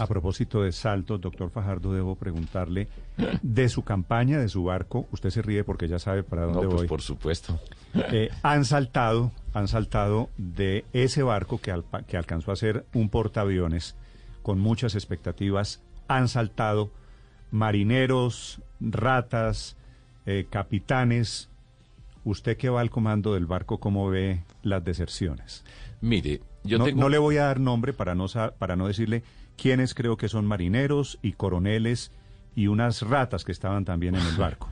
A propósito de saltos, doctor Fajardo, debo preguntarle de su campaña, de su barco. Usted se ríe porque ya sabe para dónde no, pues voy. por supuesto. Eh, han saltado, han saltado de ese barco que, al- que alcanzó a ser un portaaviones con muchas expectativas. Han saltado marineros, ratas, eh, capitanes. Usted que va al comando del barco, ¿cómo ve las deserciones? Mire, yo no, tengo... no le voy a dar nombre para no, sa- para no decirle quiénes creo que son marineros y coroneles y unas ratas que estaban también en el barco.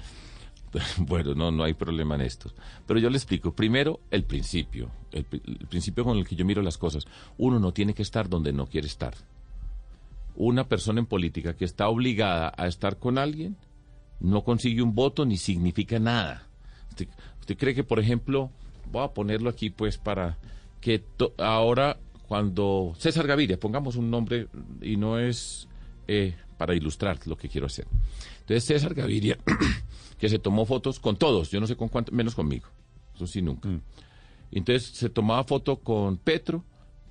Bueno, no, no hay problema en esto. Pero yo le explico. Primero, el principio. El, pri- el principio con el que yo miro las cosas. Uno no tiene que estar donde no quiere estar. Una persona en política que está obligada a estar con alguien no consigue un voto ni significa nada. ¿Usted, usted cree que, por ejemplo, voy a ponerlo aquí pues para que to- ahora cuando César Gaviria, pongamos un nombre y no es eh, para ilustrar lo que quiero hacer. Entonces César Gaviria, que se tomó fotos con todos, yo no sé con cuántos, menos conmigo, eso sí nunca. Entonces se tomaba foto con Petro,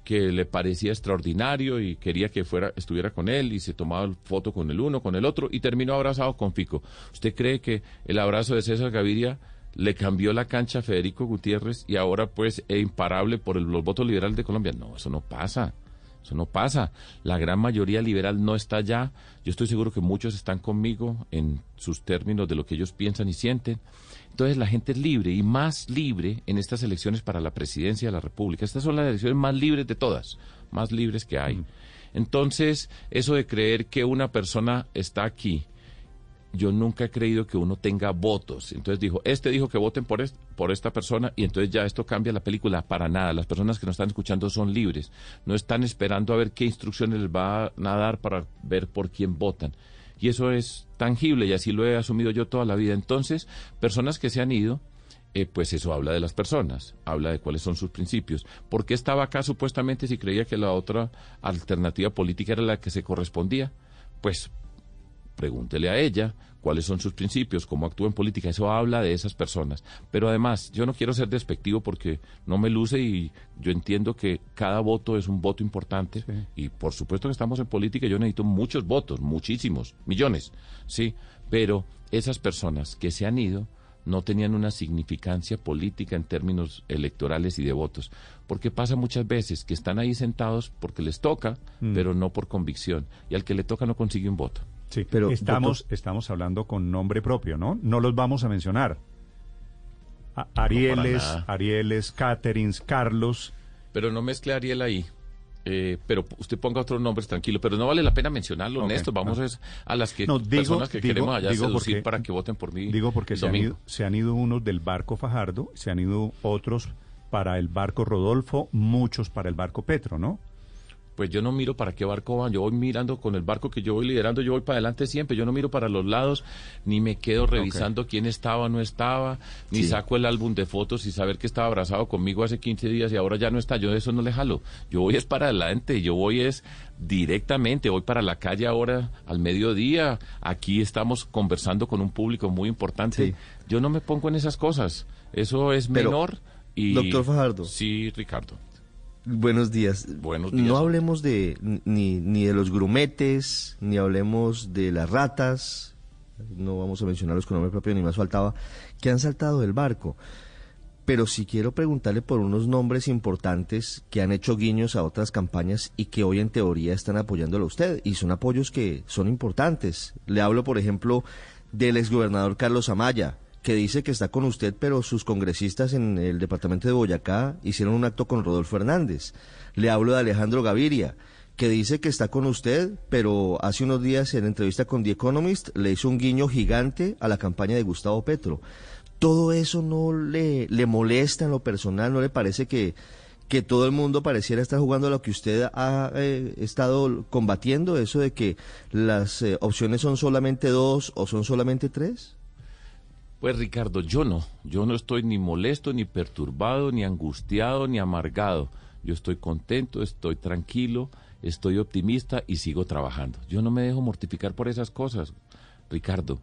que le parecía extraordinario y quería que fuera, estuviera con él, y se tomaba foto con el uno, con el otro, y terminó abrazado con Fico. ¿Usted cree que el abrazo de César Gaviria le cambió la cancha a Federico Gutiérrez y ahora pues es imparable por el- los votos liberales de Colombia? No, eso no pasa. Eso no pasa. La gran mayoría liberal no está allá. Yo estoy seguro que muchos están conmigo en sus términos de lo que ellos piensan y sienten. Entonces la gente es libre y más libre en estas elecciones para la presidencia de la República. Estas son las elecciones más libres de todas, más libres que hay. Entonces, eso de creer que una persona está aquí yo nunca he creído que uno tenga votos. Entonces dijo, este dijo que voten por, por esta persona y entonces ya esto cambia la película. Para nada. Las personas que nos están escuchando son libres. No están esperando a ver qué instrucciones les va a dar para ver por quién votan. Y eso es tangible y así lo he asumido yo toda la vida. Entonces, personas que se han ido, eh, pues eso habla de las personas, habla de cuáles son sus principios. ¿Por qué estaba acá supuestamente si creía que la otra alternativa política era la que se correspondía? Pues pregúntele a ella cuáles son sus principios, cómo actúa en política, eso habla de esas personas. Pero además, yo no quiero ser despectivo porque no me luce y yo entiendo que cada voto es un voto importante y por supuesto que estamos en política, y yo necesito muchos votos, muchísimos, millones, sí, pero esas personas que se han ido no tenían una significancia política en términos electorales y de votos, porque pasa muchas veces que están ahí sentados porque les toca, pero no por convicción, y al que le toca no consigue un voto. Sí, Pero, estamos, doctor- estamos hablando con nombre propio, ¿no? No los vamos a mencionar. A- Arieles. Arieles, Caterins, Carlos. Pero no mezcle a Ariel ahí. Eh, pero usted ponga otros nombres tranquilo, pero no vale la pena mencionarlo, Ok, Néstor. Vamos no. es a las que No, digo- personas que digo- queremos allá digo seducir porque- para que voten por mí. Digo porque el se han, domingo. ido, se han ido unos del barco Fajardo, se han ido otros para el barco Rodolfo, muchos para el barco Petro, ¿no? Pues yo no miro para qué barco van, yo voy mirando con el barco que yo voy liderando, yo voy para adelante siempre, yo no miro para los lados, ni me quedo revisando quién estaba o no estaba, ni Sí. saco el álbum de fotos y saber que estaba abrazado conmigo hace 15 días y ahora ya no está, yo de eso no le jalo, yo voy es para adelante, yo voy es directamente, voy para la calle ahora al mediodía, aquí estamos conversando con un público muy importante, Sí. yo no me pongo en esas cosas, eso es Pero, menor y... doctor Fajardo. Sí, Ricardo. Buenos días. Buenos días. No hablemos de ni, ni de los grumetes, ni hablemos de las ratas, no vamos a mencionarlos con nombre propio, ni más faltaba, que han saltado del barco. Pero sí quiero preguntarle por unos nombres importantes que han hecho guiños a otras campañas y que hoy en teoría están apoyándolo a usted. Y son apoyos que son importantes. Le hablo, por ejemplo, del exgobernador Carlos Amaya, que dice que está con usted, pero sus congresistas en el departamento de Boyacá hicieron un acto con Rodolfo Hernández. Le hablo de Alejandro Gaviria, que dice que está con usted, pero hace unos días en entrevista con The Economist le hizo un guiño gigante a la campaña de Gustavo Petro. ¿Todo eso no le, le molesta en lo personal? ¿No le parece que, que todo el mundo pareciera estar jugando a lo que usted ha eh, estado combatiendo? Eso de que las eh, opciones son solamente dos o son solamente tres? Pues Ricardo, yo no, yo no estoy ni molesto, ni perturbado, ni angustiado, ni amargado. Yo estoy contento, estoy tranquilo, estoy optimista y sigo trabajando. Yo no me dejo mortificar por esas cosas, Ricardo.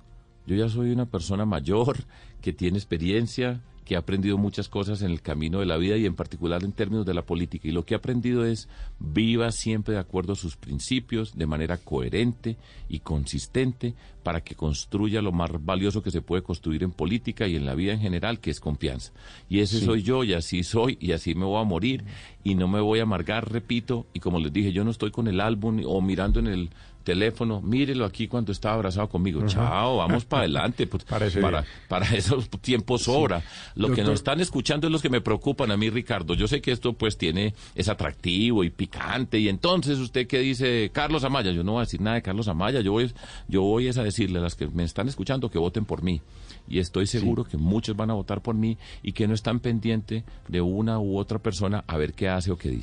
Yo ya soy una persona mayor que tiene experiencia, que he aprendido muchas cosas en el camino de la vida y en particular en términos de la política. Y lo que he aprendido es viva siempre de acuerdo a sus principios, de manera coherente y consistente, para que construya lo más valioso que se puede construir en política y en la vida en general, que es confianza. Y ese soy yo y así soy y así me voy a morir y no me voy a amargar, repito. Y como les dije, yo no estoy con el álbum o mirando en el teléfono, mírelo aquí cuando estaba abrazado conmigo. Chao, vamos para adelante. Pues, para, para esos tiempos sobra. Lo que nos están escuchando es los que me preocupan a mí, Ricardo. Yo sé que esto pues tiene, es atractivo y picante. Y entonces, ¿usted qué dice? Carlos Amaya. Yo no voy a decir nada de Carlos Amaya. Yo voy, yo voy a decirle a las que me están escuchando que voten por mí. Y estoy seguro que muchos van a votar por mí y que no están pendientes de una u otra persona a ver qué hace o qué dice.